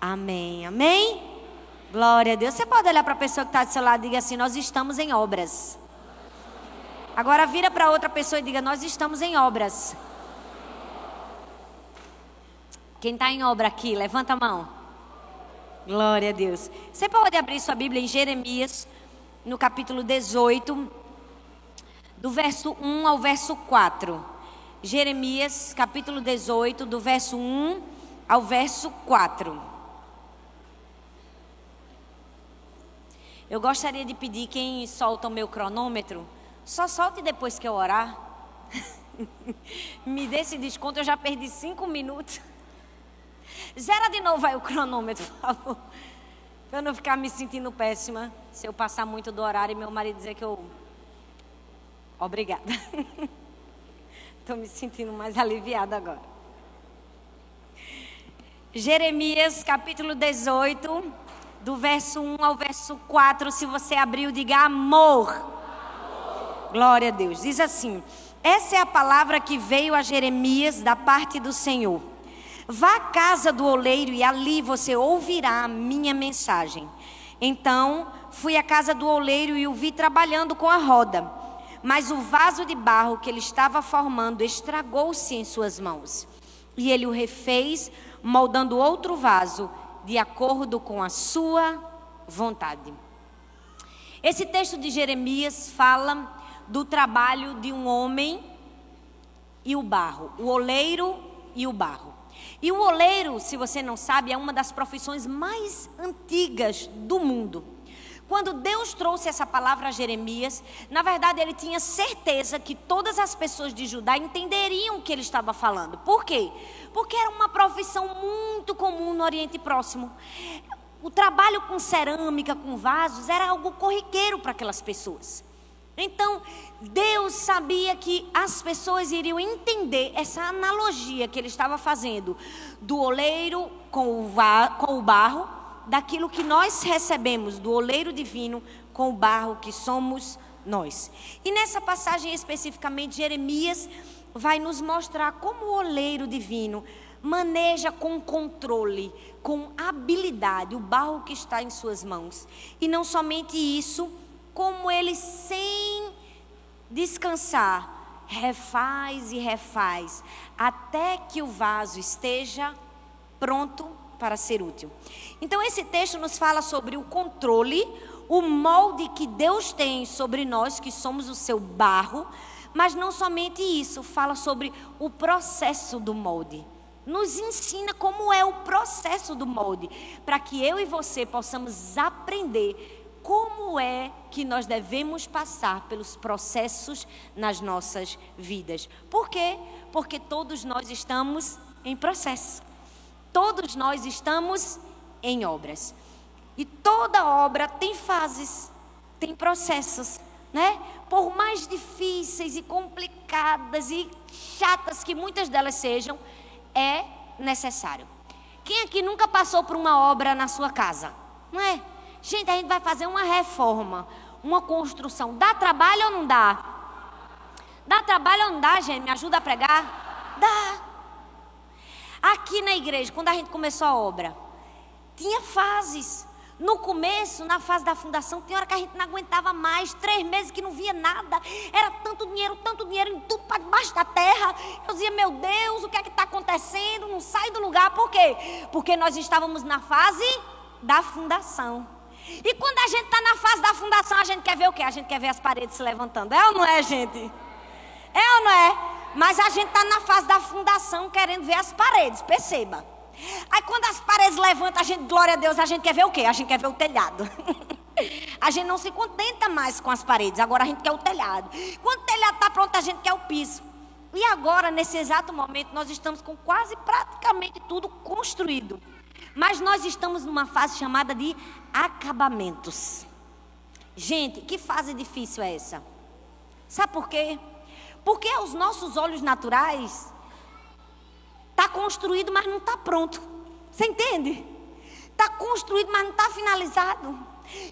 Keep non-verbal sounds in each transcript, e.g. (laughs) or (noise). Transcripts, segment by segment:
Amém. Amém? Glória a Deus. Você pode olhar para a pessoa que está do seu lado e diga assim: Nós estamos em obras. Agora vira para outra pessoa e diga: Nós estamos em obras. Quem está em obra aqui, levanta a mão. Glória a Deus. Você pode abrir sua Bíblia em Jeremias, no capítulo 18, do verso 1 ao verso 4. Jeremias, capítulo 18, do verso 1 ao verso 4. Eu gostaria de pedir quem solta o meu cronômetro, só solte depois que eu orar. (laughs) Me dê esse desconto, eu já perdi cinco minutos. Zera de novo aí o cronômetro, por favor. Pra eu não ficar me sentindo péssima se eu passar muito do horário e meu marido dizer que eu. Obrigada. (laughs) Estou me sentindo mais aliviada agora. Jeremias capítulo 18, do verso 1 ao verso 4. Se você abriu, diga amor. amor. Glória a Deus. Diz assim: Essa é a palavra que veio a Jeremias da parte do Senhor. Vá à casa do oleiro e ali você ouvirá a minha mensagem. Então fui à casa do oleiro e o vi trabalhando com a roda. Mas o vaso de barro que ele estava formando estragou-se em suas mãos. E ele o refez, moldando outro vaso, de acordo com a sua vontade. Esse texto de Jeremias fala do trabalho de um homem e o barro, o oleiro e o barro. E o oleiro, se você não sabe, é uma das profissões mais antigas do mundo. Quando Deus trouxe essa palavra a Jeremias, na verdade ele tinha certeza que todas as pessoas de Judá entenderiam o que ele estava falando. Por quê? Porque era uma profissão muito comum no Oriente Próximo. O trabalho com cerâmica, com vasos, era algo corriqueiro para aquelas pessoas. Então, Deus sabia que as pessoas iriam entender essa analogia que ele estava fazendo do oleiro com o, com o barro, daquilo que nós recebemos do oleiro divino com o barro que somos nós. E nessa passagem especificamente, Jeremias vai nos mostrar como o oleiro divino maneja com controle, com habilidade o barro que está em suas mãos. E não somente isso, como ele sem descansar refaz e refaz até que o vaso esteja pronto para ser útil. Então esse texto nos fala sobre o controle, o molde que Deus tem sobre nós que somos o seu barro, mas não somente isso, fala sobre o processo do molde. Nos ensina como é o processo do molde, para que eu e você possamos aprender como é que nós devemos passar pelos processos nas nossas vidas. Por quê? Porque todos nós estamos em processo. Todos nós estamos em obras. E toda obra tem fases, tem processos, né? Por mais difíceis e complicadas e chatas que muitas delas sejam, é necessário. Quem aqui nunca passou por uma obra na sua casa? Não é? Gente, a gente vai fazer uma reforma, uma construção. Dá trabalho ou não dá? Dá trabalho ou não dá, gente? Me ajuda a pregar? Dá. Aqui na igreja, quando a gente começou a obra, tinha fases. No começo, na fase da fundação, tinha hora que a gente não aguentava mais, três meses que não via nada. Era tanto dinheiro, tanto dinheiro em tudo para debaixo da terra. Eu dizia, meu Deus, o que é que está acontecendo? Não sai do lugar. Por quê? Porque nós estávamos na fase da fundação. E quando a gente está na fase da fundação, a gente quer ver o quê? A gente quer ver as paredes se levantando. É ou não é, gente? É ou não é? Mas a gente está na fase da fundação querendo ver as paredes, perceba. Aí quando as paredes levantam, a gente, glória a Deus, a gente quer ver o quê? A gente quer ver o telhado. (laughs) a gente não se contenta mais com as paredes, agora a gente quer o telhado. Quando o telhado está pronto, a gente quer o piso. E agora, nesse exato momento, nós estamos com quase praticamente tudo construído. Mas nós estamos numa fase chamada de acabamentos. Gente, que fase difícil é essa? Sabe por quê? Porque aos nossos olhos naturais está construído, mas não está pronto. Você entende? Está construído, mas não está finalizado.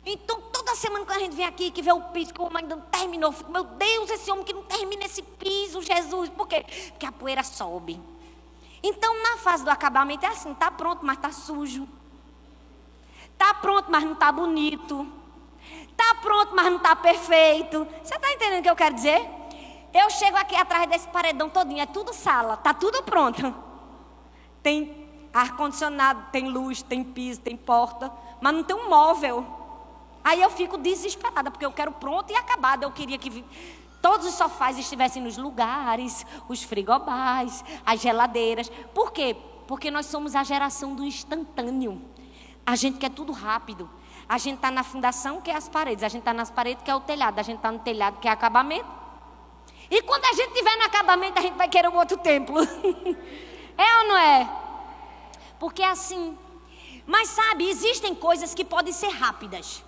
Então, toda semana que a gente vem aqui, que vê o piso, que o homem ainda não terminou, fico, meu Deus, esse homem que não termina esse piso, Jesus. Por quê? Porque a poeira sobe. Então, na fase do acabamento é assim, está pronto, mas está sujo. Tá pronto, mas não tá bonito. Tá pronto, mas não tá perfeito. Você tá entendendo o que eu quero dizer? Eu chego aqui atrás desse paredão todinho, é tudo sala, tá tudo pronto. Tem ar-condicionado, tem luz, tem piso, tem porta, mas não tem um móvel. Aí eu fico desesperada, porque eu quero pronto e acabado. Eu queria que todos os sofás estivessem nos lugares, os frigobás, as geladeiras. Por quê? Porque nós somos a geração do instantâneo. A gente quer tudo rápido. A gente está na fundação, que é as paredes. A gente está nas paredes, que é o telhado. A gente está no telhado, que é acabamento. E quando a gente estiver no acabamento, a gente vai querer um outro templo. (laughs) é ou não é? Porque é assim. Mas sabe, existem coisas que podem ser rápidas.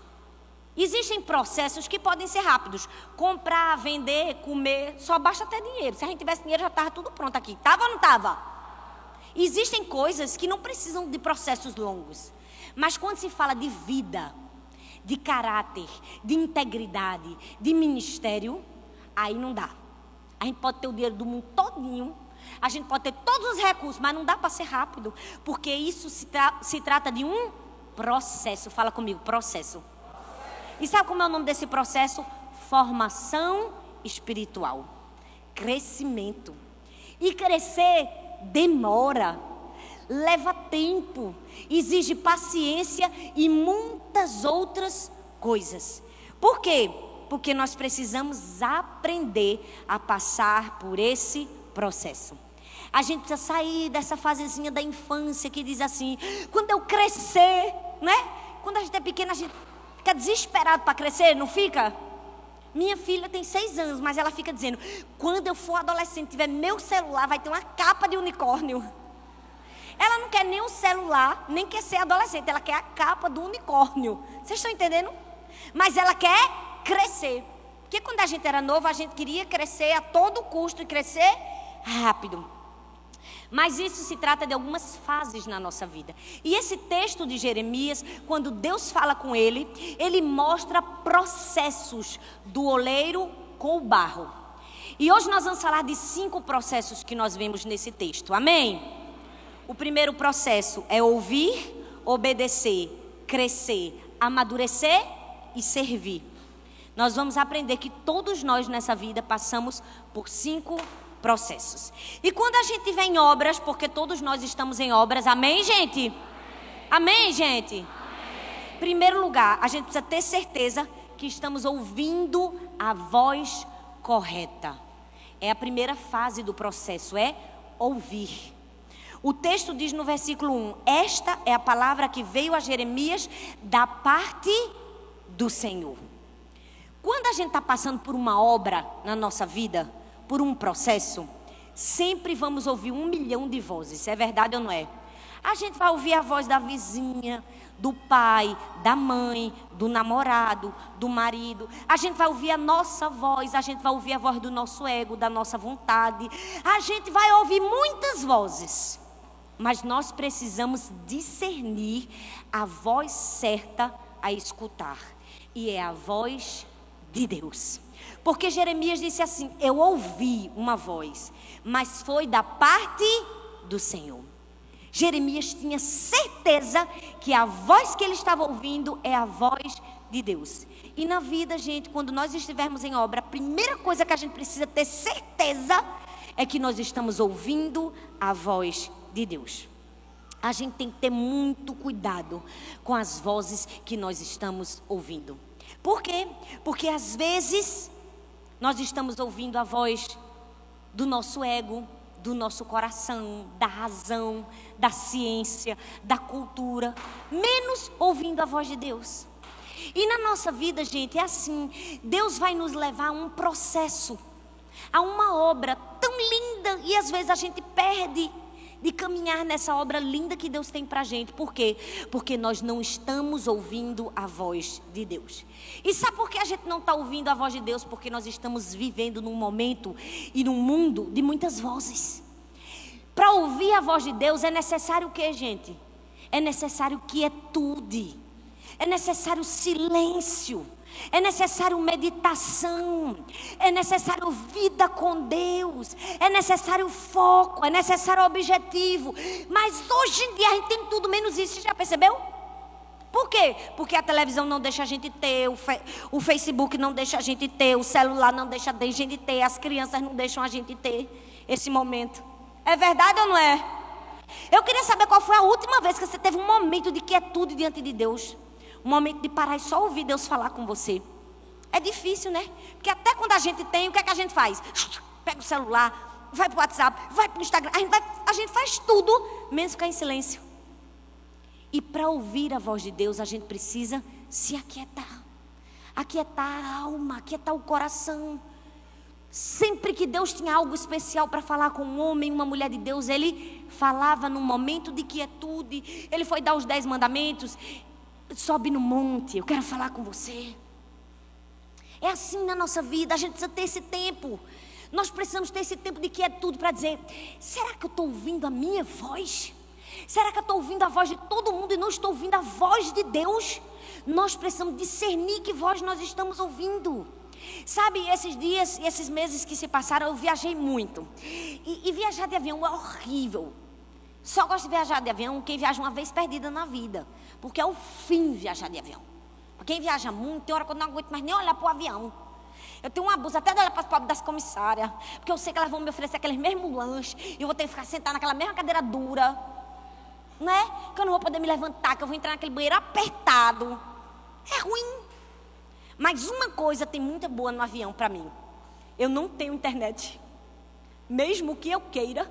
Existem processos que podem ser rápidos. Comprar, vender, comer, só basta ter dinheiro. Se a gente tivesse dinheiro, já estava tudo pronto aqui. Tava ou não estava? Existem coisas que não precisam de processos longos. Mas quando se fala de vida, de caráter, de integridade, de ministério, aí não dá. A gente pode ter o dinheiro do mundo todinho, a gente pode ter todos os recursos, mas não dá para ser rápido, porque isso se, tra se trata de um processo. Fala comigo, processo. E sabe como é o nome desse processo? Formação espiritual. Crescimento. E crescer demora, leva tempo, exige paciência e muitas outras coisas. Por quê? Porque nós precisamos aprender a passar por esse processo. A gente precisa sair dessa fasezinha da infância que diz assim: quando eu crescer, né? Quando a gente é pequena, a gente Fica desesperado para crescer, não fica? Minha filha tem seis anos, mas ela fica dizendo: quando eu for adolescente, tiver meu celular, vai ter uma capa de unicórnio. Ela não quer nem o celular, nem quer ser adolescente, ela quer a capa do unicórnio. Vocês estão entendendo? Mas ela quer crescer. Porque quando a gente era novo, a gente queria crescer a todo custo e crescer rápido. Mas isso se trata de algumas fases na nossa vida. E esse texto de Jeremias, quando Deus fala com ele, ele mostra processos do oleiro com o barro. E hoje nós vamos falar de cinco processos que nós vemos nesse texto. Amém? O primeiro processo é ouvir, obedecer, crescer, amadurecer e servir. Nós vamos aprender que todos nós nessa vida passamos por cinco processos. E quando a gente vem em obras, porque todos nós estamos em obras, amém, gente? Amém, gente? Amém. Primeiro lugar, a gente precisa ter certeza que estamos ouvindo a voz correta. É a primeira fase do processo, é ouvir. O texto diz no versículo 1: Esta é a palavra que veio a Jeremias da parte do Senhor. Quando a gente está passando por uma obra na nossa vida, por um processo, sempre vamos ouvir um milhão de vozes. É verdade ou não é? A gente vai ouvir a voz da vizinha, do pai, da mãe, do namorado, do marido. A gente vai ouvir a nossa voz, a gente vai ouvir a voz do nosso ego, da nossa vontade. A gente vai ouvir muitas vozes. Mas nós precisamos discernir a voz certa a escutar. E é a voz de Deus. Porque Jeremias disse assim: Eu ouvi uma voz, mas foi da parte do Senhor. Jeremias tinha certeza que a voz que ele estava ouvindo é a voz de Deus. E na vida, gente, quando nós estivermos em obra, a primeira coisa que a gente precisa ter certeza é que nós estamos ouvindo a voz de Deus. A gente tem que ter muito cuidado com as vozes que nós estamos ouvindo. Por quê? Porque às vezes nós estamos ouvindo a voz do nosso ego, do nosso coração, da razão, da ciência, da cultura, menos ouvindo a voz de Deus. E na nossa vida, gente, é assim: Deus vai nos levar a um processo, a uma obra tão linda e às vezes a gente perde de caminhar nessa obra linda que Deus tem para gente. Por quê? Porque nós não estamos ouvindo a voz de Deus. E sabe por que a gente não está ouvindo a voz de Deus? Porque nós estamos vivendo num momento e num mundo de muitas vozes. Para ouvir a voz de Deus é necessário o que, gente? É necessário quietude. É necessário silêncio. É necessário meditação, é necessário vida com Deus, é necessário foco, é necessário objetivo. Mas hoje em dia a gente tem tudo menos isso, já percebeu? Por quê? Porque a televisão não deixa a gente ter, o, fe o Facebook não deixa a gente ter, o celular não deixa a gente ter, as crianças não deixam a gente ter esse momento. É verdade ou não é? Eu queria saber qual foi a última vez que você teve um momento de quietude diante de Deus. Um momento de parar e só ouvir Deus falar com você. É difícil, né? Porque até quando a gente tem, o que é que a gente faz? Pega o celular, vai para o WhatsApp, vai para o Instagram. A gente, vai, a gente faz tudo, menos ficar em silêncio. E para ouvir a voz de Deus, a gente precisa se aquietar. Aquietar a alma, aquietar o coração. Sempre que Deus tinha algo especial para falar com um homem, uma mulher de Deus, ele falava num momento de quietude. Ele foi dar os dez mandamentos. Sobe no monte, eu quero falar com você. É assim na nossa vida, a gente precisa ter esse tempo. Nós precisamos ter esse tempo de quietude para dizer: será que eu estou ouvindo a minha voz? Será que eu estou ouvindo a voz de todo mundo e não estou ouvindo a voz de Deus? Nós precisamos discernir que voz nós estamos ouvindo. Sabe, esses dias, esses meses que se passaram, eu viajei muito. E, e, viajar de avião é horrível. Só gosto de viajar de avião quem viaja uma vez perdida na vida. Porque é o fim viajar de avião. Quem viaja muito, tem hora que eu não aguento mais nem olhar para o avião. Eu tenho um abuso até de olhar para as pobres das comissárias. Porque eu sei que elas vão me oferecer aqueles mesmos lanches. E eu vou ter que ficar sentada naquela mesma cadeira dura né? Que eu não vou poder me levantar, que eu vou entrar naquele banheiro apertado. É ruim. Mas uma coisa tem muita boa no avião para mim. Eu não tenho internet. Mesmo que eu queira.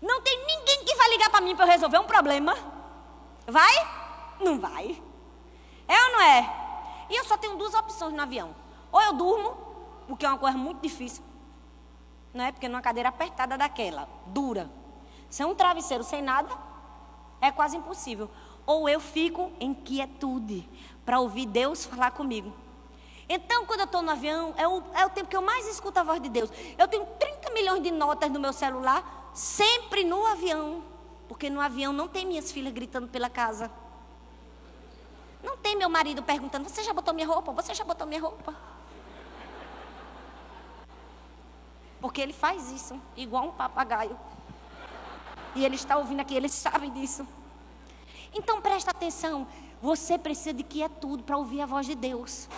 Não tem ninguém que vai ligar para mim para eu resolver um problema. Vai? Não vai. É ou não é? E eu só tenho duas opções no avião. Ou eu durmo, o que é uma coisa muito difícil. Não é? Porque numa cadeira apertada daquela, dura. Sem um travesseiro, sem nada, é quase impossível. Ou eu fico em quietude para ouvir Deus falar comigo. Então, quando eu estou no avião, é o, é o tempo que eu mais escuto a voz de Deus. Eu tenho 30 milhões de notas no meu celular, sempre no avião. Porque no avião não tem minhas filhas gritando pela casa. Não tem meu marido perguntando: Você já botou minha roupa? Você já botou minha roupa? Porque ele faz isso, igual um papagaio. E ele está ouvindo aqui, ele sabe disso. Então presta atenção, você precisa de quietude para ouvir a voz de Deus.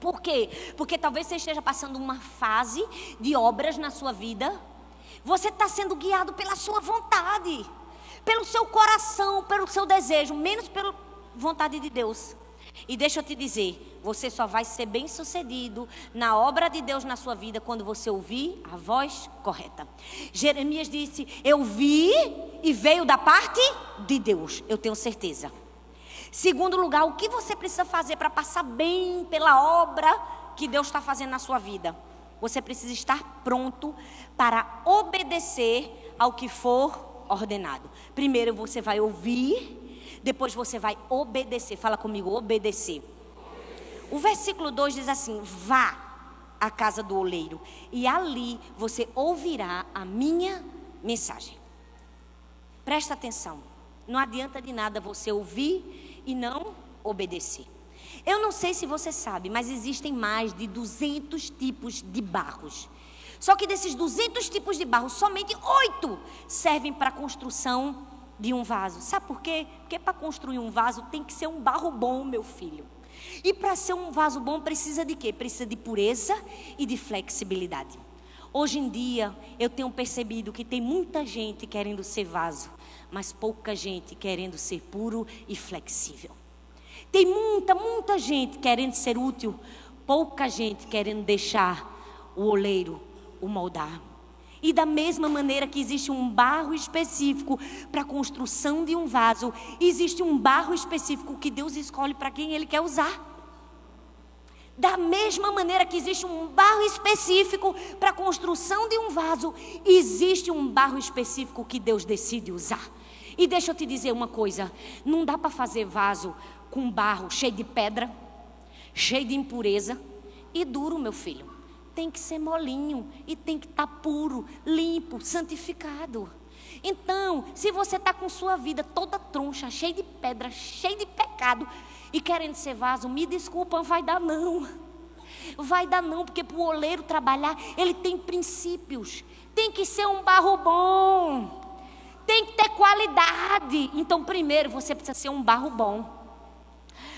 Por quê? Porque talvez você esteja passando uma fase de obras na sua vida. Você está sendo guiado pela sua vontade, pelo seu coração, pelo seu desejo, menos pela vontade de Deus. E deixa eu te dizer, você só vai ser bem sucedido na obra de Deus na sua vida quando você ouvir a voz correta. Jeremias disse: Eu vi e veio da parte de Deus, eu tenho certeza. Segundo lugar, o que você precisa fazer para passar bem pela obra que Deus está fazendo na sua vida? Você precisa estar pronto para obedecer ao que for ordenado. Primeiro você vai ouvir depois você vai obedecer. Fala comigo, obedecer. O versículo 2 diz assim: Vá à casa do oleiro, e ali você ouvirá a minha mensagem. Presta atenção. Não adianta de nada você ouvir e não obedecer. Eu não sei se você sabe, mas existem mais de 200 tipos de barros. Só que desses 200 tipos de barro, somente oito servem para construção de um vaso. Sabe por quê? Porque para construir um vaso tem que ser um barro bom, meu filho. E para ser um vaso bom precisa de quê? Precisa de pureza e de flexibilidade. Hoje em dia eu tenho percebido que tem muita gente querendo ser vaso, mas pouca gente querendo ser puro e flexível. Tem muita, muita gente querendo ser útil, pouca gente querendo deixar o oleiro o moldar. E da mesma maneira que existe um barro específico para a construção de um vaso, existe um barro específico que Deus escolhe para quem Ele quer usar. Da mesma maneira que existe um barro específico para a construção de um vaso, existe um barro específico que Deus decide usar. E deixa eu te dizer uma coisa: não dá para fazer vaso com barro cheio de pedra, cheio de impureza e duro, meu filho tem que ser molinho e tem que estar tá puro, limpo, santificado. Então, se você está com sua vida toda troncha, cheia de pedra, cheia de pecado e querendo ser vaso, me desculpa, vai dar não. Vai dar não, porque para o oleiro trabalhar, ele tem princípios. Tem que ser um barro bom. tem que ter qualidade. Então, primeiro, você precisa ser um barro bom.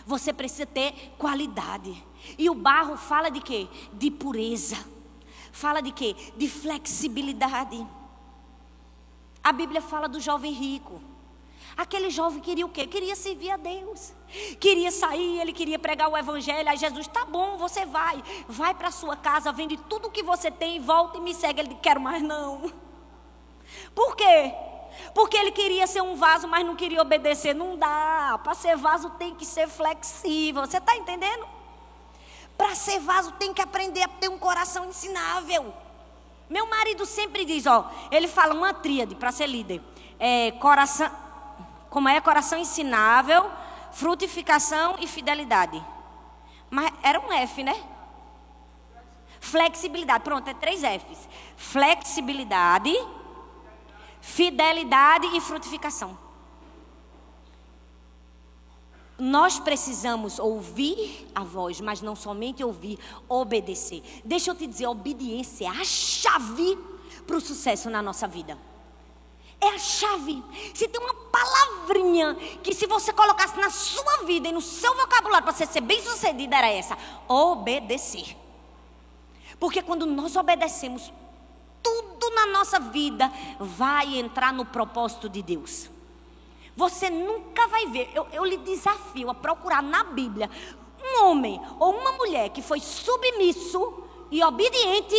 Você precisa ter qualidade. E o barro fala de quê? De pureza. Fala de quê? De flexibilidade. A Bíblia fala do jovem rico. Aquele jovem queria o quê? Queria servir a Deus. Queria sair, ele queria pregar o evangelho. Aí Jesus, tá bom, você vai. Vai para sua casa, vende tudo o que você tem, volta e me segue. Ele, quero mais não. Por quê? Porque ele queria ser um vaso, mas não queria obedecer. Não dá. Para ser vaso tem que ser flexível. Você está entendendo? Para ser vaso tem que aprender a ter um coração ensinável. Meu marido sempre diz, ó, ele fala uma tríade para ser líder. É, coração, como é coração ensinável, frutificação e fidelidade. Mas era um F, né? Flexibilidade. Pronto, é três Fs. Flexibilidade, fidelidade e frutificação. Nós precisamos ouvir a voz, mas não somente ouvir, obedecer. Deixa eu te dizer, a obediência é a chave para o sucesso na nossa vida. É a chave. Se tem uma palavrinha que se você colocasse na sua vida e no seu vocabulário para você ser bem sucedida, era essa: obedecer. Porque quando nós obedecemos, tudo na nossa vida vai entrar no propósito de Deus. Você nunca vai ver, eu, eu lhe desafio a procurar na Bíblia um homem ou uma mulher que foi submisso e obediente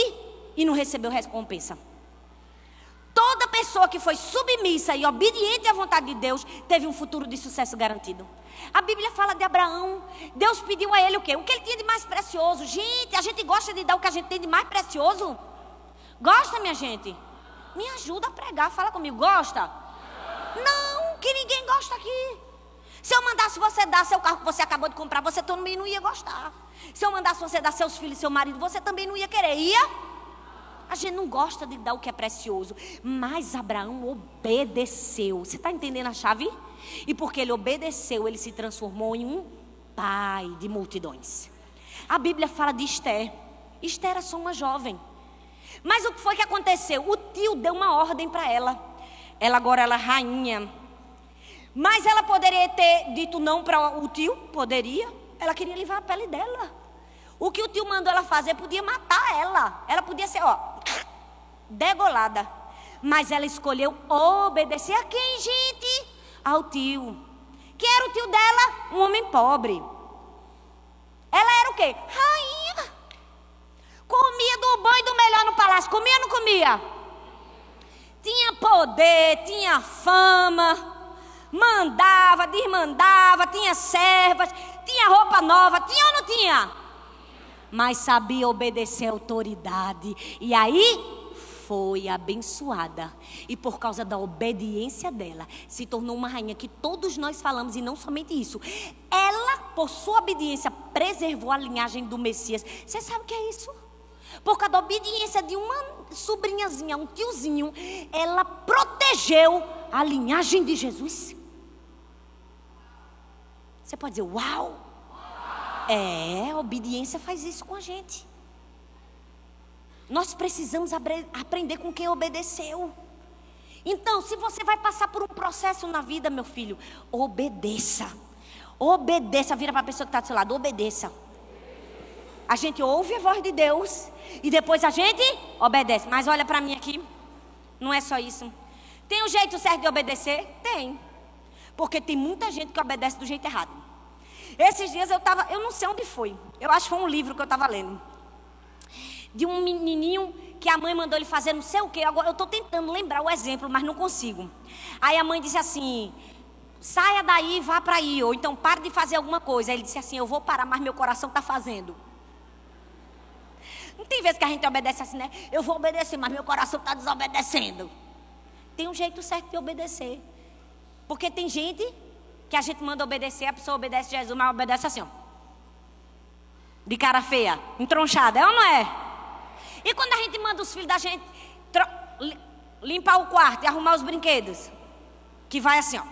e não recebeu recompensa. Toda pessoa que foi submissa e obediente à vontade de Deus teve um futuro de sucesso garantido. A Bíblia fala de Abraão. Deus pediu a ele o quê? O que ele tinha de mais precioso. Gente, a gente gosta de dar o que a gente tem de mais precioso? Gosta, minha gente? Me ajuda a pregar. Fala comigo. Gosta? Não, que ninguém gosta aqui. Se eu mandasse você dar seu carro que você acabou de comprar, você também não ia gostar. Se eu mandasse você dar seus filhos, seu marido, você também não ia querer. Ia? A gente não gosta de dar o que é precioso. Mas Abraão obedeceu. Você está entendendo a chave? E porque ele obedeceu, ele se transformou em um pai de multidões. A Bíblia fala de Esther. Esther era só uma jovem. Mas o que foi que aconteceu? O tio deu uma ordem para ela. Ela agora ela é rainha. Mas ela poderia ter dito não para o tio? Poderia. Ela queria livrar a pele dela. O que o tio mandou ela fazer podia matar ela. Ela podia ser, ó, degolada. Mas ela escolheu obedecer a quem, gente? Ao tio. Quem era o tio dela? Um homem pobre. Ela era o quê? Rainha. Comia do bom e do melhor no palácio. Comia ou não comia? Tinha poder, tinha fama. Mandava, desmandava, tinha servas, tinha roupa nova. Tinha ou não tinha? Mas sabia obedecer a autoridade. E aí foi abençoada e por causa da obediência dela se tornou uma rainha que todos nós falamos e não somente isso. Ela, por sua obediência, preservou a linhagem do Messias. Você sabe o que é isso? Por causa da obediência de uma sobrinhazinha, um tiozinho, ela protegeu a linhagem de Jesus. Você pode dizer, uau! É, a obediência faz isso com a gente. Nós precisamos aprender com quem obedeceu. Então, se você vai passar por um processo na vida, meu filho, obedeça. Obedeça. Vira para a pessoa que está do seu lado, obedeça. A gente ouve a voz de Deus e depois a gente obedece. Mas olha para mim aqui, não é só isso. Tem um jeito certo de obedecer? Tem. Porque tem muita gente que obedece do jeito errado. Esses dias eu estava, eu não sei onde foi. Eu acho que foi um livro que eu estava lendo de um menininho que a mãe mandou ele fazer não sei o quê. Agora eu estou tentando lembrar o exemplo, mas não consigo. Aí a mãe disse assim: saia daí e vá para aí, ou então pare de fazer alguma coisa. Aí ele disse assim: eu vou parar, mas meu coração está fazendo. Não tem vezes que a gente obedece assim, né? Eu vou obedecer, mas meu coração está desobedecendo. Tem um jeito certo de obedecer. Porque tem gente que a gente manda obedecer, a pessoa obedece Jesus, mas obedece assim, ó. De cara feia, entronchada, é ou não é? E quando a gente manda os filhos da gente limpar o quarto e arrumar os brinquedos? Que vai assim, ó.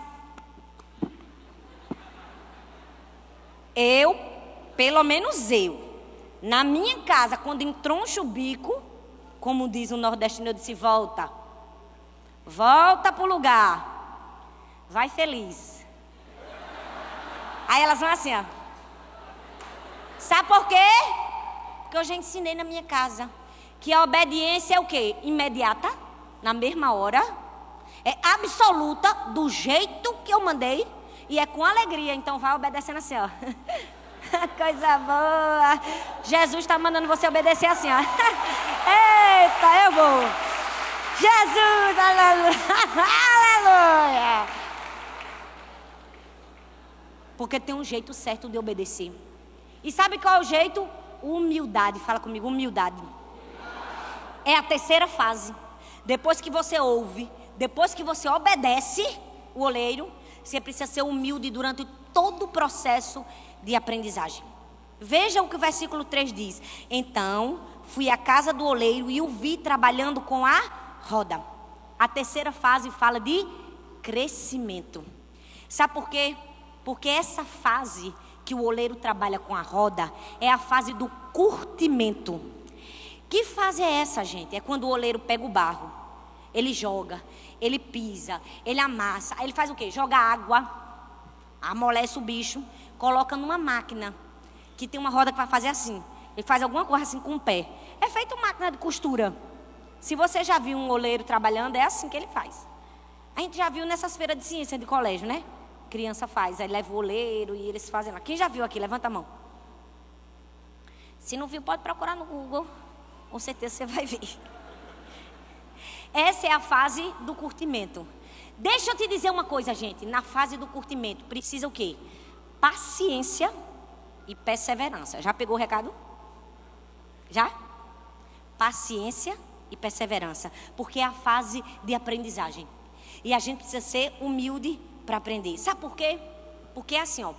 Eu, pelo menos eu, na minha casa, quando entroncho o bico, como diz o nordestino, eu disse: volta. Volta pro lugar. Vai feliz. Aí elas vão assim, ó. Sabe por quê? Porque eu já ensinei na minha casa que a obediência é o quê? Imediata, na mesma hora. É absoluta, do jeito que eu mandei. E é com alegria. Então vai obedecendo assim, ó. (laughs) (laughs) Coisa boa. Jesus está mandando você obedecer assim, ó. (laughs) Eita, eu vou. Jesus, aleluia. (laughs) aleluia. Porque tem um jeito certo de obedecer. E sabe qual é o jeito? Humildade. Fala comigo, humildade. É a terceira fase. Depois que você ouve, depois que você obedece o oleiro, você precisa ser humilde durante todo o processo de aprendizagem. Veja o que o versículo 3 diz. Então, fui à casa do oleiro e o vi trabalhando com a roda. A terceira fase fala de crescimento. Sabe por quê? Porque essa fase que o oleiro trabalha com a roda é a fase do curtimento. Que fase é essa, gente? É quando o oleiro pega o barro, ele joga, ele pisa, ele amassa, ele faz o quê? Joga água, amolece o bicho, coloca numa máquina que tem uma roda que vai fazer assim. Ele faz alguma coisa assim com o pé. É feito máquina de costura. Se você já viu um oleiro trabalhando, é assim que ele faz. A gente já viu nessas feiras de ciência de colégio, né? Criança faz, aí leva o oleiro e eles fazem lá. Quem já viu aqui? Levanta a mão. Se não viu, pode procurar no Google. Com certeza você vai ver. Essa é a fase do curtimento. Deixa eu te dizer uma coisa, gente. Na fase do curtimento, precisa o quê? Paciência e perseverança. Já pegou o recado? Já? Paciência e perseverança. Porque é a fase de aprendizagem. E a gente precisa ser humilde para aprender. Sabe por quê? Porque é assim, ó.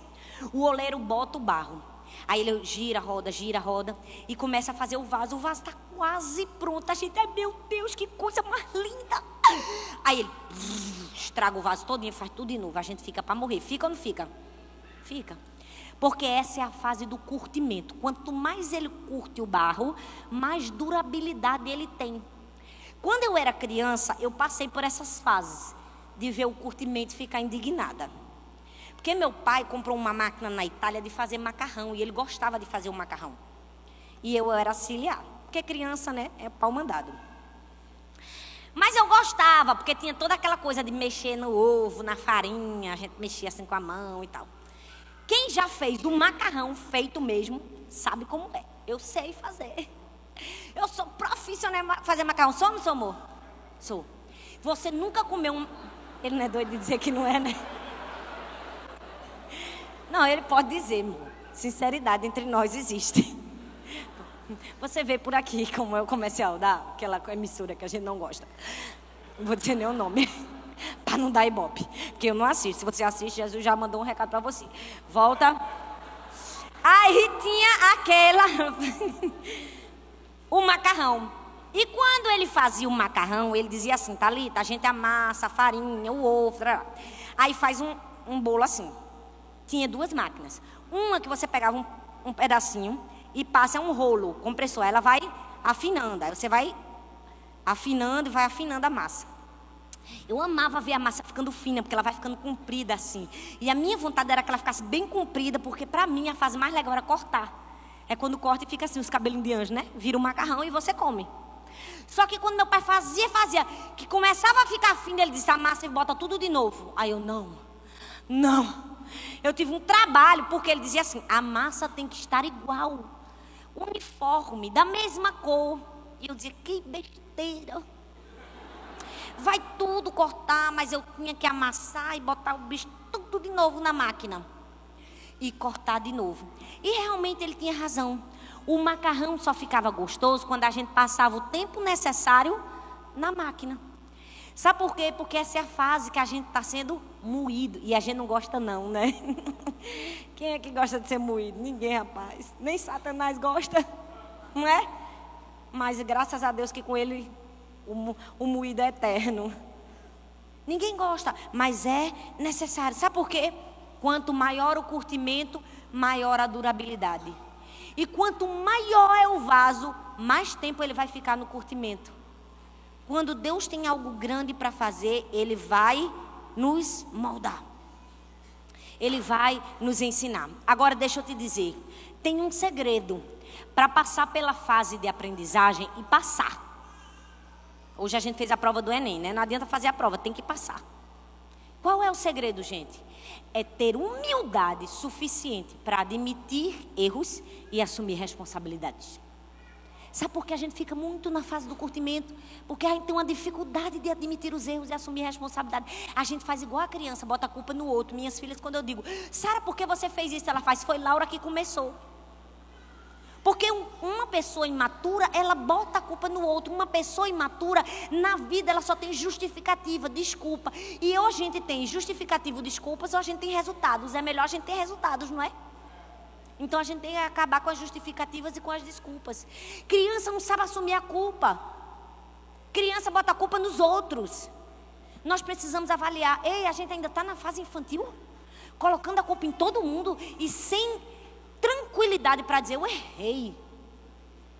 O oleiro bota o barro. Aí ele gira, roda, gira, roda e começa a fazer o vaso. O vaso está quase pronto. A gente, meu Deus, que coisa mais linda. Aí ele estraga o vaso todinho, faz tudo de novo. A gente fica para morrer. Fica ou não fica? Fica. Porque essa é a fase do curtimento. Quanto mais ele curte o barro, mais durabilidade ele tem. Quando eu era criança, eu passei por essas fases de ver o curtimento ficar indignada. Porque meu pai comprou uma máquina na Itália de fazer macarrão e ele gostava de fazer o macarrão. E eu era auxiliar. Porque criança, né, é pau mandado. Mas eu gostava, porque tinha toda aquela coisa de mexer no ovo, na farinha, a gente mexia assim com a mão e tal. Quem já fez um macarrão feito mesmo, sabe como é. Eu sei fazer. Eu sou profissional em fazer macarrão. Sou sou, amor? Sou. Você nunca comeu um. Ele não é doido de dizer que não é, né? Não, ele pode dizer, amor. Sinceridade entre nós existe. Você vê por aqui como é o comercial daquela emissora que a gente não gosta. Não vou dizer nem o nome. Para não dar ibope. Porque eu não assisto. Se você assiste, Jesus já mandou um recado para você. Volta. Aí tinha aquela. (laughs) o macarrão. E quando ele fazia o macarrão, ele dizia assim: Thalita, a gente amassa a farinha, o ovo. Aí faz um, um bolo assim tinha duas máquinas. Uma que você pegava um, um pedacinho e passa um rolo compressor. Ela vai afinando. Aí você vai afinando e vai afinando a massa. Eu amava ver a massa ficando fina, porque ela vai ficando comprida assim. E a minha vontade era que ela ficasse bem comprida, porque para mim a fase mais legal era cortar. É quando corta e fica assim, os cabelinhos de anjo, né? Vira um macarrão e você come. Só que quando meu pai fazia, fazia, que começava a ficar fina, ele disse, a massa e bota tudo de novo. Aí eu, não, não. Eu tive um trabalho, porque ele dizia assim: a massa tem que estar igual, uniforme, da mesma cor. E eu dizia: que besteira. Tudo cortar, mas eu tinha que amassar e botar o bicho tudo de novo na máquina. E cortar de novo. E realmente ele tinha razão. O macarrão só ficava gostoso quando a gente passava o tempo necessário na máquina. Sabe por quê? Porque essa é a fase que a gente está sendo moído. E a gente não gosta, não, né? (laughs) Quem é que gosta de ser moído? Ninguém, rapaz. Nem Satanás gosta, (laughs) não é? Mas graças a Deus que com ele o, o moído é eterno. Ninguém gosta, mas é necessário. Sabe por quê? Quanto maior o curtimento, maior a durabilidade. E quanto maior é o vaso, mais tempo ele vai ficar no curtimento. Quando Deus tem algo grande para fazer, Ele vai nos moldar. Ele vai nos ensinar. Agora, deixa eu te dizer: tem um segredo para passar pela fase de aprendizagem e passar. Hoje a gente fez a prova do Enem, né? Não adianta fazer a prova, tem que passar. Qual é o segredo, gente? É ter humildade suficiente para admitir erros e assumir responsabilidades. Sabe por que a gente fica muito na fase do curtimento? Porque a gente tem uma dificuldade de admitir os erros e assumir a responsabilidade. A gente faz igual a criança, bota a culpa no outro. Minhas filhas, quando eu digo, Sara, por que você fez isso? Ela faz, foi Laura que começou. Porque uma pessoa imatura, ela bota a culpa no outro. Uma pessoa imatura, na vida, ela só tem justificativa, desculpa. E ou a gente tem justificativo, desculpas, ou a gente tem resultados. É melhor a gente ter resultados, não é? Então a gente tem que acabar com as justificativas e com as desculpas. Criança não sabe assumir a culpa. Criança bota a culpa nos outros. Nós precisamos avaliar. Ei, a gente ainda está na fase infantil? Colocando a culpa em todo mundo e sem tranquilidade para dizer: eu errei.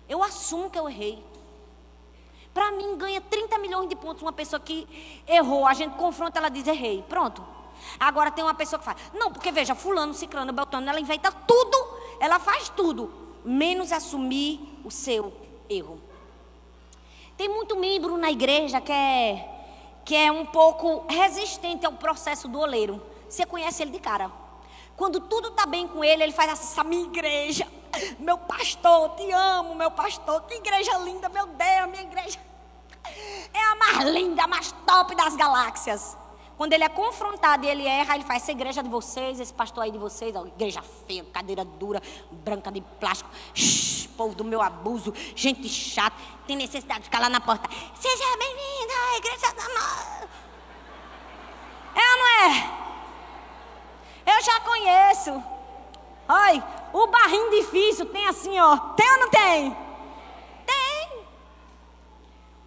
Eu assumo que eu errei. Para mim, ganha 30 milhões de pontos uma pessoa que errou. A gente confronta, ela diz: errei. Pronto. Agora tem uma pessoa que fala, não, porque veja, fulano, ciclano, beltrano, ela inventa tudo, ela faz tudo, menos assumir o seu erro. Tem muito membro na igreja que é, que é um pouco resistente ao processo do oleiro. Você conhece ele de cara. Quando tudo está bem com ele, ele faz assim, essa minha igreja, meu pastor, te amo, meu pastor, que igreja linda, meu Deus, minha igreja é a mais linda, a mais top das galáxias. Quando ele é confrontado e ele erra, ele faz essa igreja de vocês, esse pastor aí de vocês, ó, igreja feia, cadeira dura, branca de plástico, shh, povo do meu abuso, gente chata, tem necessidade de ficar lá na porta. Seja bem-vindo à igreja da amor. É ou não é? Eu já conheço. Olha, o barrinho difícil tem assim, ó. Tem ou não tem?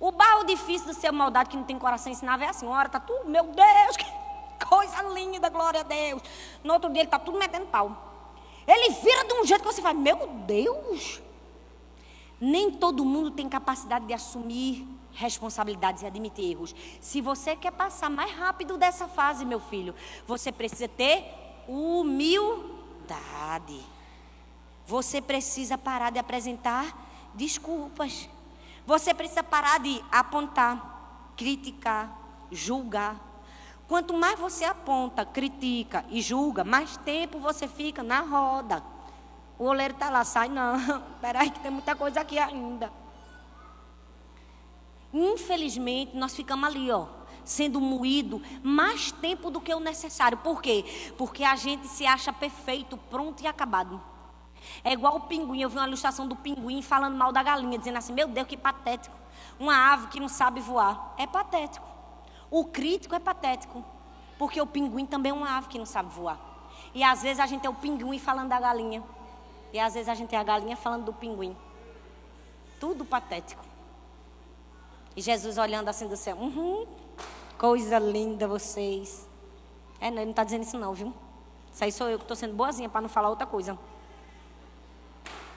O barro difícil do ser maldade que não tem coração ensinava é assim. Uma hora tá tudo, meu Deus, (laughs) que coisa linda, glória a Deus. No outro dia ele tá tudo metendo pau. Ele vira de um jeito que você fala, meu Deus. Nem todo mundo tem capacidade de assumir responsabilidades e admitir erros. Se você quer passar mais rápido dessa fase, meu filho, você precisa ter humildade. Você precisa parar de apresentar desculpas. Você precisa parar de apontar, criticar, julgar. Quanto mais você aponta, critica e julga, mais tempo você fica na roda. O oleiro está lá, sai não. (laughs) Espera aí que tem muita coisa aqui ainda. Infelizmente, nós ficamos ali, ó, sendo moído mais tempo do que o necessário. Por quê? Porque a gente se acha perfeito, pronto e acabado. É igual o pinguim. Eu vi uma ilustração do pinguim falando mal da galinha, dizendo assim: Meu Deus, que patético. Uma ave que não sabe voar. É patético. O crítico é patético. Porque o pinguim também é uma ave que não sabe voar. E às vezes a gente é o pinguim falando da galinha. E às vezes a gente é a galinha falando do pinguim. Tudo patético. E Jesus olhando assim do céu. Uhum, coisa linda vocês. É, não, ele não está dizendo isso não, viu? Isso aí sou eu que estou sendo boazinha para não falar outra coisa.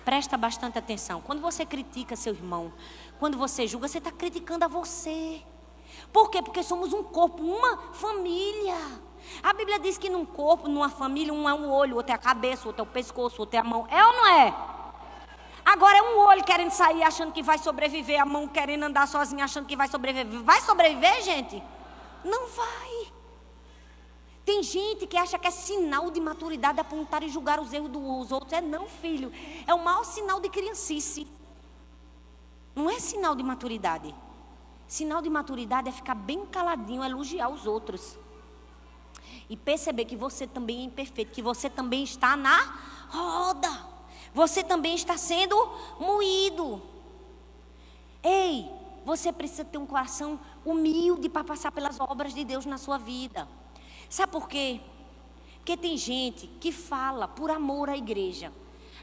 Presta bastante atenção. Quando você critica seu irmão, quando você julga, você está criticando a você. Por quê? Porque somos um corpo, uma família. A Bíblia diz que num corpo, numa família, um é um olho, outro é a cabeça, outro é o pescoço, outro é a mão. É ou não é? Agora é um olho querendo sair achando que vai sobreviver, a mão querendo andar sozinha achando que vai sobreviver. Vai sobreviver, gente? Não vai. Tem gente que acha que é sinal de maturidade apontar e julgar os erros dos outros. É não, filho. É o maior sinal de criancice. Não é sinal de maturidade. Sinal de maturidade é ficar bem caladinho, elogiar os outros. E perceber que você também é imperfeito, que você também está na roda. Você também está sendo moído. Ei, você precisa ter um coração humilde para passar pelas obras de Deus na sua vida. Sabe por quê? Porque tem gente que fala por amor à igreja.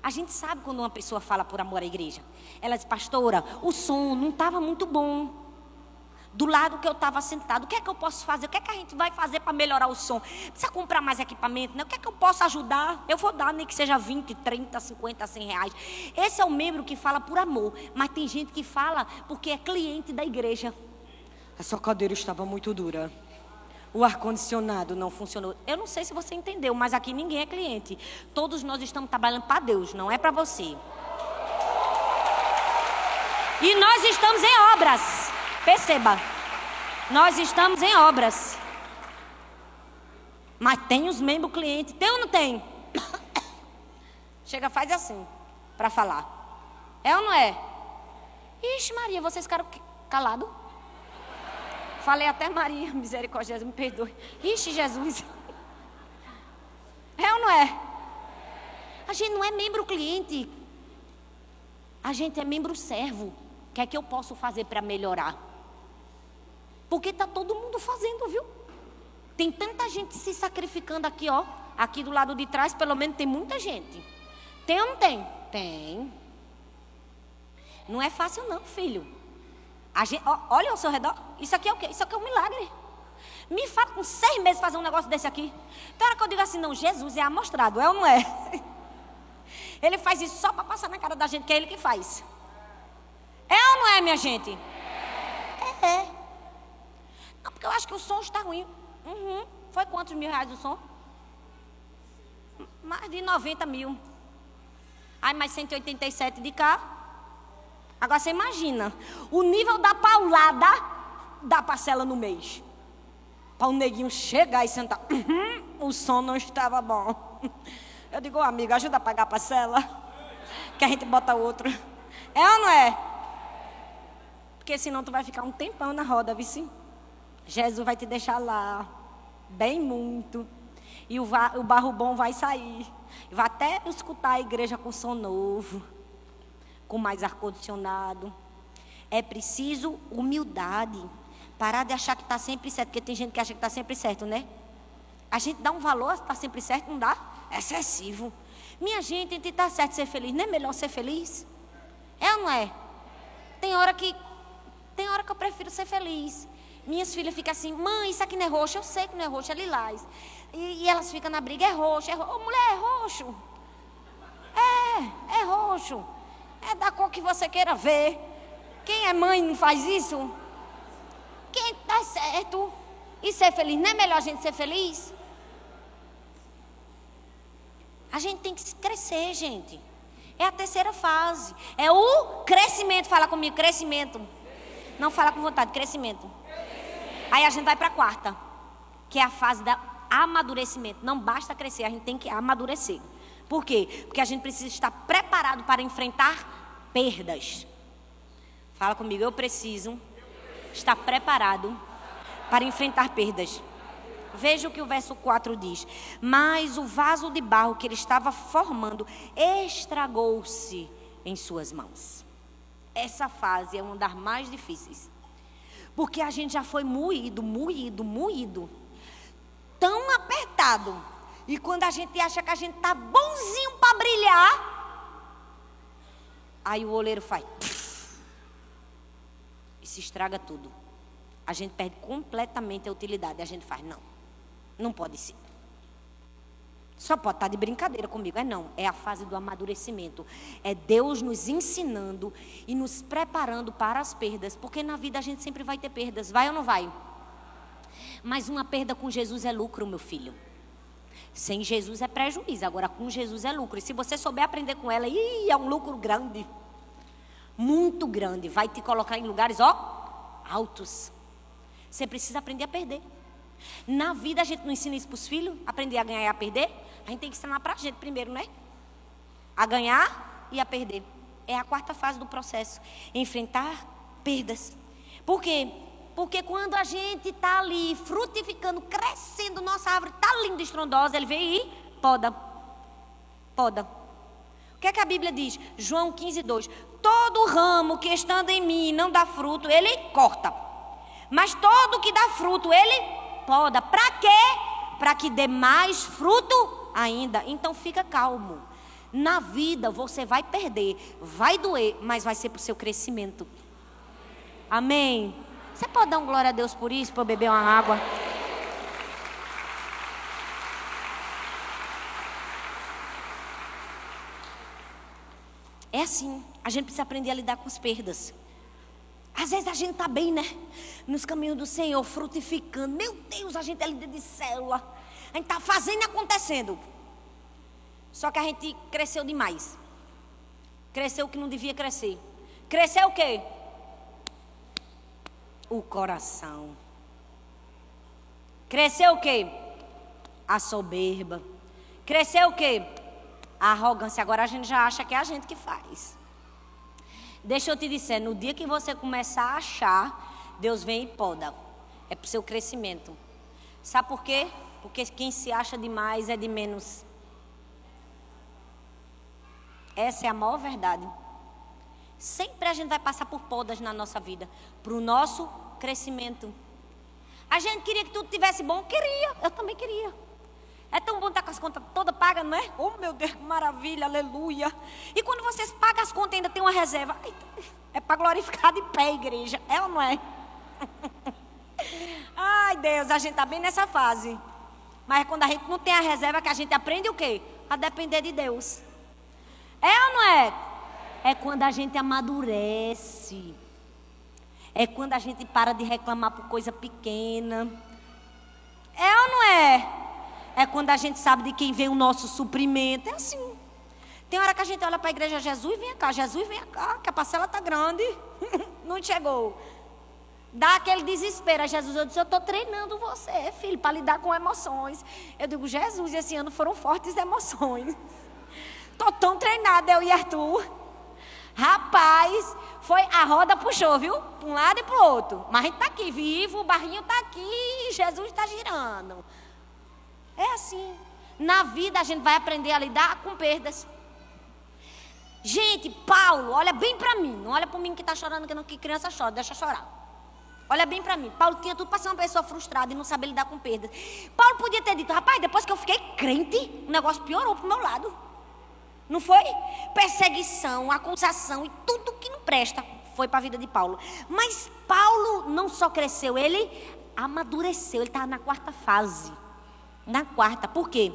A gente sabe quando uma pessoa fala por amor à igreja. Ela diz, pastora, o som não estava muito bom. Do lado que eu estava sentado, o que é que eu posso fazer? O que é que a gente vai fazer para melhorar o som? Precisa comprar mais equipamento, né? O que é que eu posso ajudar? Eu vou dar, nem que seja 20, 30, 50, 100 reais. Esse é o membro que fala por amor. Mas tem gente que fala porque é cliente da igreja. Essa cadeira estava muito dura. O ar-condicionado não funcionou. Eu não sei se você entendeu, mas aqui ninguém é cliente. Todos nós estamos trabalhando para Deus, não é para você. E nós estamos em obras. Perceba. Nós estamos em obras. Mas tem os membros clientes. Tem ou não tem? (coughs) Chega, faz assim. Para falar. É ou não é? Ixi, Maria, vocês ficaram calados? Falei até Maria, (laughs) misericórdia, me perdoe. Ixi, Jesus. É ou não é? A gente não é membro cliente. A gente é membro servo. O que é que eu posso fazer para melhorar? Porque está todo mundo fazendo, viu? Tem tanta gente se sacrificando aqui, ó. Aqui do lado de trás, pelo menos tem muita gente. Tem ou não tem? Tem. Não é fácil, não, filho. Gente, olha ao seu redor. Isso aqui é o quê? Isso aqui é um milagre. Me fala com seis meses fazer um negócio desse aqui. Então, hora que eu digo assim, não, Jesus é amostrado, é ou não é? (laughs) Ele faz isso só para passar na cara da gente, que é ele que faz. É ou não é, minha gente? É. é. Não, porque eu acho que o som está ruim. Uhum. Foi quantos mil reais o som? Mais de 90 mil. Aí mais 187 de cá. Agora você imagina o nível da paulada da parcela no mês. Para o neguinho chegar e sentar. Uhum, o som não estava bom. Eu digo, oh, amigo, ajuda a pagar a parcela. Que a gente bota outro. É ou não é? Porque senão tu vai ficar um tempão na roda, vice. Jesus vai te deixar lá. Bem muito. E o, o barro bom vai sair. Vai até escutar a igreja com som novo com mais ar-condicionado. É preciso humildade. Parar de achar que está sempre certo, porque tem gente que acha que está sempre certo, né? A gente dá um valor, está sempre certo, não dá? É excessivo. Minha gente, entre estar tá certo e ser feliz, não é melhor ser feliz? É ou não é? Tem hora que tem hora que eu prefiro ser feliz. Minhas filhas ficam assim, mãe, isso aqui não é roxo, eu sei que não é roxo, é lilás. E, e elas ficam na briga, é roxo, é roxo. Oh, mulher, é roxo. É, é roxo. É da cor que você queira ver. Quem é mãe não faz isso? Quem está certo e ser feliz, não é melhor a gente ser feliz? A gente tem que crescer, gente. É a terceira fase. É o crescimento. Fala comigo, crescimento. Não fala com vontade, crescimento. Aí a gente vai para a quarta, que é a fase da amadurecimento. Não basta crescer, a gente tem que amadurecer. Por quê? Porque a gente precisa estar preparado para enfrentar perdas. Fala comigo, eu preciso estar preparado para enfrentar perdas. Veja o que o verso 4 diz. Mas o vaso de barro que ele estava formando estragou-se em suas mãos. Essa fase é uma das mais difíceis. Porque a gente já foi moído, moído, moído. Tão apertado e quando a gente acha que a gente está bonzinho para brilhar, aí o oleiro faz. E se estraga tudo. A gente perde completamente a utilidade. A gente faz, não, não pode ser. Só pode estar tá de brincadeira comigo. É não, é a fase do amadurecimento. É Deus nos ensinando e nos preparando para as perdas. Porque na vida a gente sempre vai ter perdas. Vai ou não vai? Mas uma perda com Jesus é lucro, meu filho. Sem Jesus é prejuízo, agora com Jesus é lucro. E se você souber aprender com ela, ih, é um lucro grande. Muito grande. Vai te colocar em lugares, ó, altos. Você precisa aprender a perder. Na vida a gente não ensina isso para os filhos, aprender a ganhar e a perder. A gente tem que ensinar para a gente primeiro, né? A ganhar e a perder. É a quarta fase do processo. Enfrentar perdas. Por quê? Porque quando a gente está ali frutificando, crescendo, nossa árvore está linda, estrondosa, ele vem e poda. Poda. O que é que a Bíblia diz? João 15, 2. Todo ramo que estando em mim não dá fruto, ele corta. Mas todo que dá fruto, ele poda. Para quê? Para que dê mais fruto ainda. Então fica calmo. Na vida você vai perder, vai doer, mas vai ser para o seu crescimento. Amém. Você pode dar um glória a Deus por isso, para eu beber uma água? É assim, a gente precisa aprender a lidar com as perdas. Às vezes a gente está bem, né? Nos caminhos do Senhor, frutificando. Meu Deus, a gente é líder de célula. A gente está fazendo e acontecendo. Só que a gente cresceu demais. Cresceu o que não devia crescer. Cresceu o quê? O coração. Cresceu o quê? A soberba. Cresceu o quê? A arrogância. Agora a gente já acha que é a gente que faz. Deixa eu te dizer, no dia que você começar a achar, Deus vem e poda. É para o seu crescimento. Sabe por quê? Porque quem se acha demais é de menos. Essa é a maior verdade. Sempre a gente vai passar por podas na nossa vida, para o nosso crescimento. A gente queria que tudo tivesse bom, queria, eu também queria. É tão bom estar com as contas todas pagas, não é? Oh, meu Deus, que maravilha, aleluia. E quando vocês pagam as contas, ainda tem uma reserva. É para glorificar de pé, igreja. É ou não é? (laughs) Ai, Deus, a gente está bem nessa fase. Mas quando a gente não tem a reserva, que a gente aprende o quê? A depender de Deus. É ou não é? É quando a gente amadurece. É quando a gente para de reclamar por coisa pequena. É ou não é? É quando a gente sabe de quem vem o nosso suprimento. É assim. Tem hora que a gente olha para a igreja, Jesus vem cá, Jesus vem cá, que a parcela está grande. (laughs) Não chegou. Dá aquele desespero. A Jesus, eu disse, eu estou treinando você, filho, para lidar com emoções. Eu digo, Jesus, esse ano foram fortes emoções. (laughs) Estou tão treinada, eu e Arthur. Rapaz, foi a roda puxou, viu? Para um lado e para o outro. Mas a gente está aqui, vivo, o barrinho está aqui, Jesus está girando. É assim. Na vida a gente vai aprender a lidar com perdas. Gente, Paulo, olha bem para mim. Não olha para mim que está chorando, que, não, que criança chora, deixa chorar. Olha bem para mim. Paulo tinha tudo para ser uma pessoa frustrada e não saber lidar com perdas. Paulo podia ter dito, rapaz, depois que eu fiquei crente, o negócio piorou pro meu lado. Não foi? Perseguição, acusação e tudo que não presta foi para a vida de Paulo. Mas Paulo não só cresceu, ele amadureceu. Ele estava na quarta fase. Na quarta. Por quê?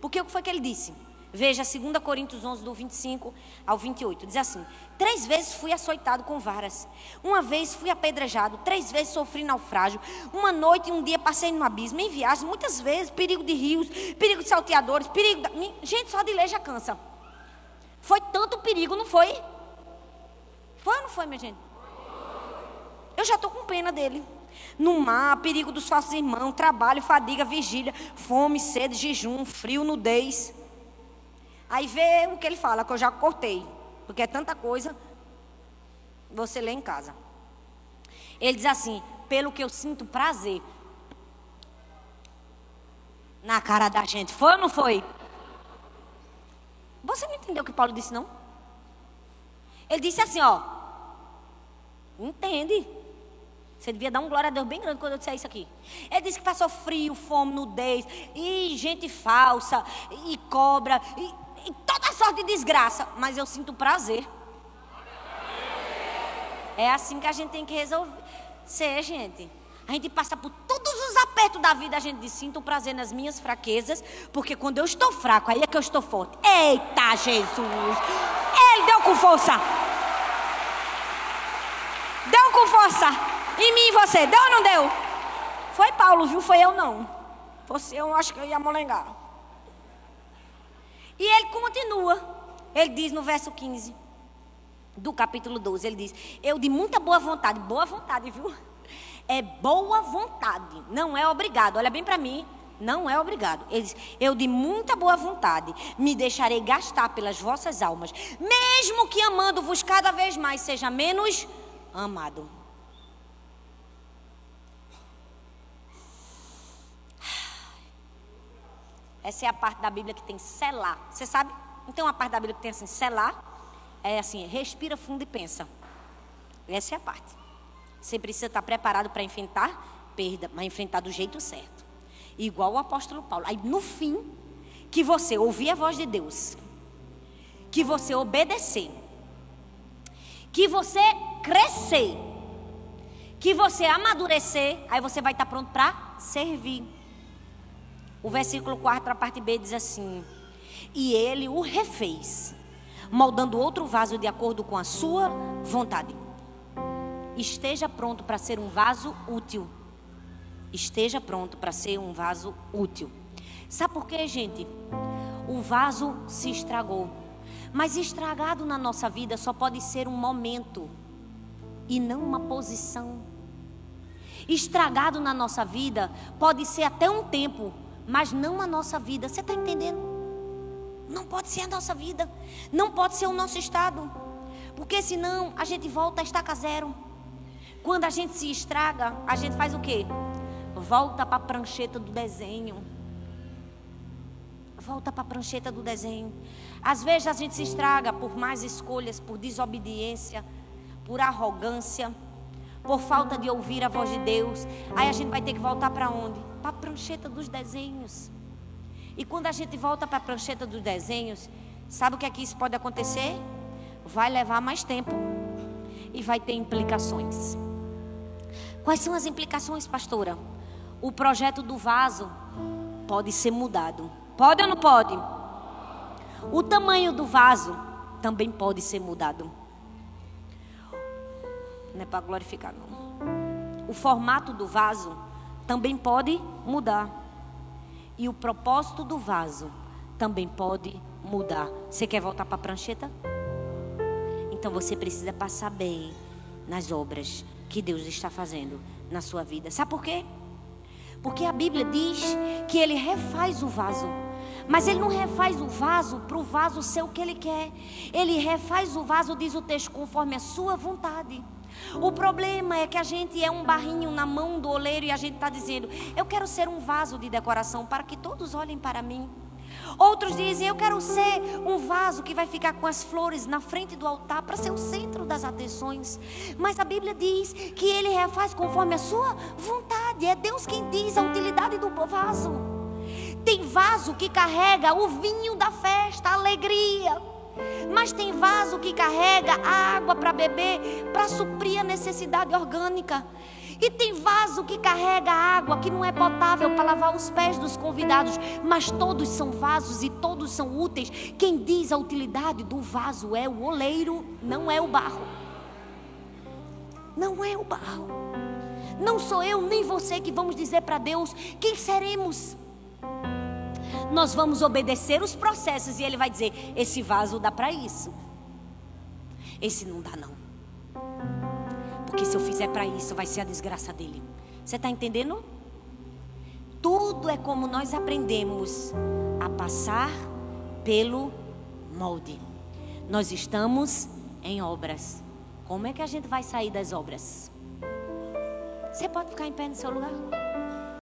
Porque o que foi que ele disse? Veja, 2 Coríntios 11, do 25 ao 28. Diz assim: Três vezes fui açoitado com varas. Uma vez fui apedrejado. Três vezes sofri naufrágio. Uma noite e um dia passei no abismo. Em viagem, muitas vezes, perigo de rios, perigo de salteadores, perigo. Da... Gente, só de ler já cansa. Foi tanto perigo, não foi? Foi ou não foi, minha gente? Eu já estou com pena dele no mar, perigo dos falsos irmãos, trabalho, fadiga, vigília, fome, sede, jejum, frio, nudez. Aí vê o que ele fala, que eu já cortei, porque é tanta coisa, você lê em casa. Ele diz assim: pelo que eu sinto prazer. Na cara da gente. Foi ou não foi? Você não entendeu o que Paulo disse, não? Ele disse assim, ó. Entende? Você devia dar um glória a Deus bem grande quando eu disser isso aqui. Ele disse que passou frio, fome, nudez, e gente falsa, e cobra, e, e toda sorte de desgraça. Mas eu sinto prazer. É assim que a gente tem que resolver. Ser, gente. A gente passa por todos os apertos da vida, a gente diz, sinto prazer nas minhas fraquezas, porque quando eu estou fraco, aí é que eu estou forte. Eita, Jesus! Ele deu com força! Deu com força! Em mim e você, deu ou não deu? Foi Paulo, viu? Foi eu não. Fosse eu, acho que eu ia molengar. E ele continua. Ele diz no verso 15 do capítulo 12, ele diz: Eu de muita boa vontade, boa vontade, viu? É boa vontade, não é obrigado. Olha bem para mim, não é obrigado. Ele diz: Eu de muita boa vontade me deixarei gastar pelas vossas almas, mesmo que amando-vos cada vez mais seja menos amado. Essa é a parte da Bíblia que tem selar. Você sabe? Não tem uma parte da Bíblia que tem assim, selar? É assim, respira fundo e pensa. Essa é a parte. Você precisa estar preparado para enfrentar perda, mas enfrentar do jeito certo. Igual o apóstolo Paulo. Aí no fim, que você ouvir a voz de Deus, que você obedecer, que você crescer, que você amadurecer, aí você vai estar pronto para servir. O versículo 4, a parte B, diz assim: E ele o refez, moldando outro vaso de acordo com a sua vontade. Esteja pronto para ser um vaso útil. Esteja pronto para ser um vaso útil. Sabe por quê, gente? O vaso se estragou. Mas estragado na nossa vida só pode ser um momento e não uma posição. Estragado na nossa vida pode ser até um tempo, mas não a nossa vida. Você está entendendo? Não pode ser a nossa vida. Não pode ser o nosso estado. Porque senão a gente volta a estaca zero. Quando a gente se estraga, a gente faz o quê? Volta para a prancheta do desenho. Volta para a prancheta do desenho. Às vezes a gente se estraga por más escolhas, por desobediência, por arrogância, por falta de ouvir a voz de Deus. Aí a gente vai ter que voltar para onde? Para a prancheta dos desenhos. E quando a gente volta para a prancheta dos desenhos, sabe o que é que isso pode acontecer? Vai levar mais tempo e vai ter implicações. Quais são as implicações, pastora? O projeto do vaso pode ser mudado. Pode ou não pode? O tamanho do vaso também pode ser mudado. Não é para glorificar, não. O formato do vaso também pode mudar. E o propósito do vaso também pode mudar. Você quer voltar para a prancheta? Então você precisa passar bem nas obras que Deus está fazendo na sua vida. Sabe por quê? Porque a Bíblia diz que Ele refaz o vaso. Mas ele não refaz o vaso para o vaso ser o que ele quer. Ele refaz o vaso, diz o texto, conforme a sua vontade. O problema é que a gente é um barrinho na mão do oleiro e a gente está dizendo: Eu quero ser um vaso de decoração para que todos olhem para mim. Outros dizem: Eu quero ser um vaso que vai ficar com as flores na frente do altar para ser o centro das atenções. Mas a Bíblia diz que ele refaz conforme a sua vontade. É Deus quem diz a utilidade do vaso. Tem vaso que carrega o vinho da festa, a alegria. Mas tem vaso que carrega a água para beber, para suprir a necessidade orgânica. E tem vaso que carrega água que não é potável para lavar os pés dos convidados, mas todos são vasos e todos são úteis. Quem diz a utilidade do vaso é o oleiro, não é o barro. Não é o barro. Não sou eu nem você que vamos dizer para Deus quem seremos. Nós vamos obedecer os processos e ele vai dizer: esse vaso dá para isso. Esse não dá não. Porque se eu fizer para isso, vai ser a desgraça dele. Você está entendendo? Tudo é como nós aprendemos a passar pelo molde. Nós estamos em obras. Como é que a gente vai sair das obras? Você pode ficar em pé no seu lugar?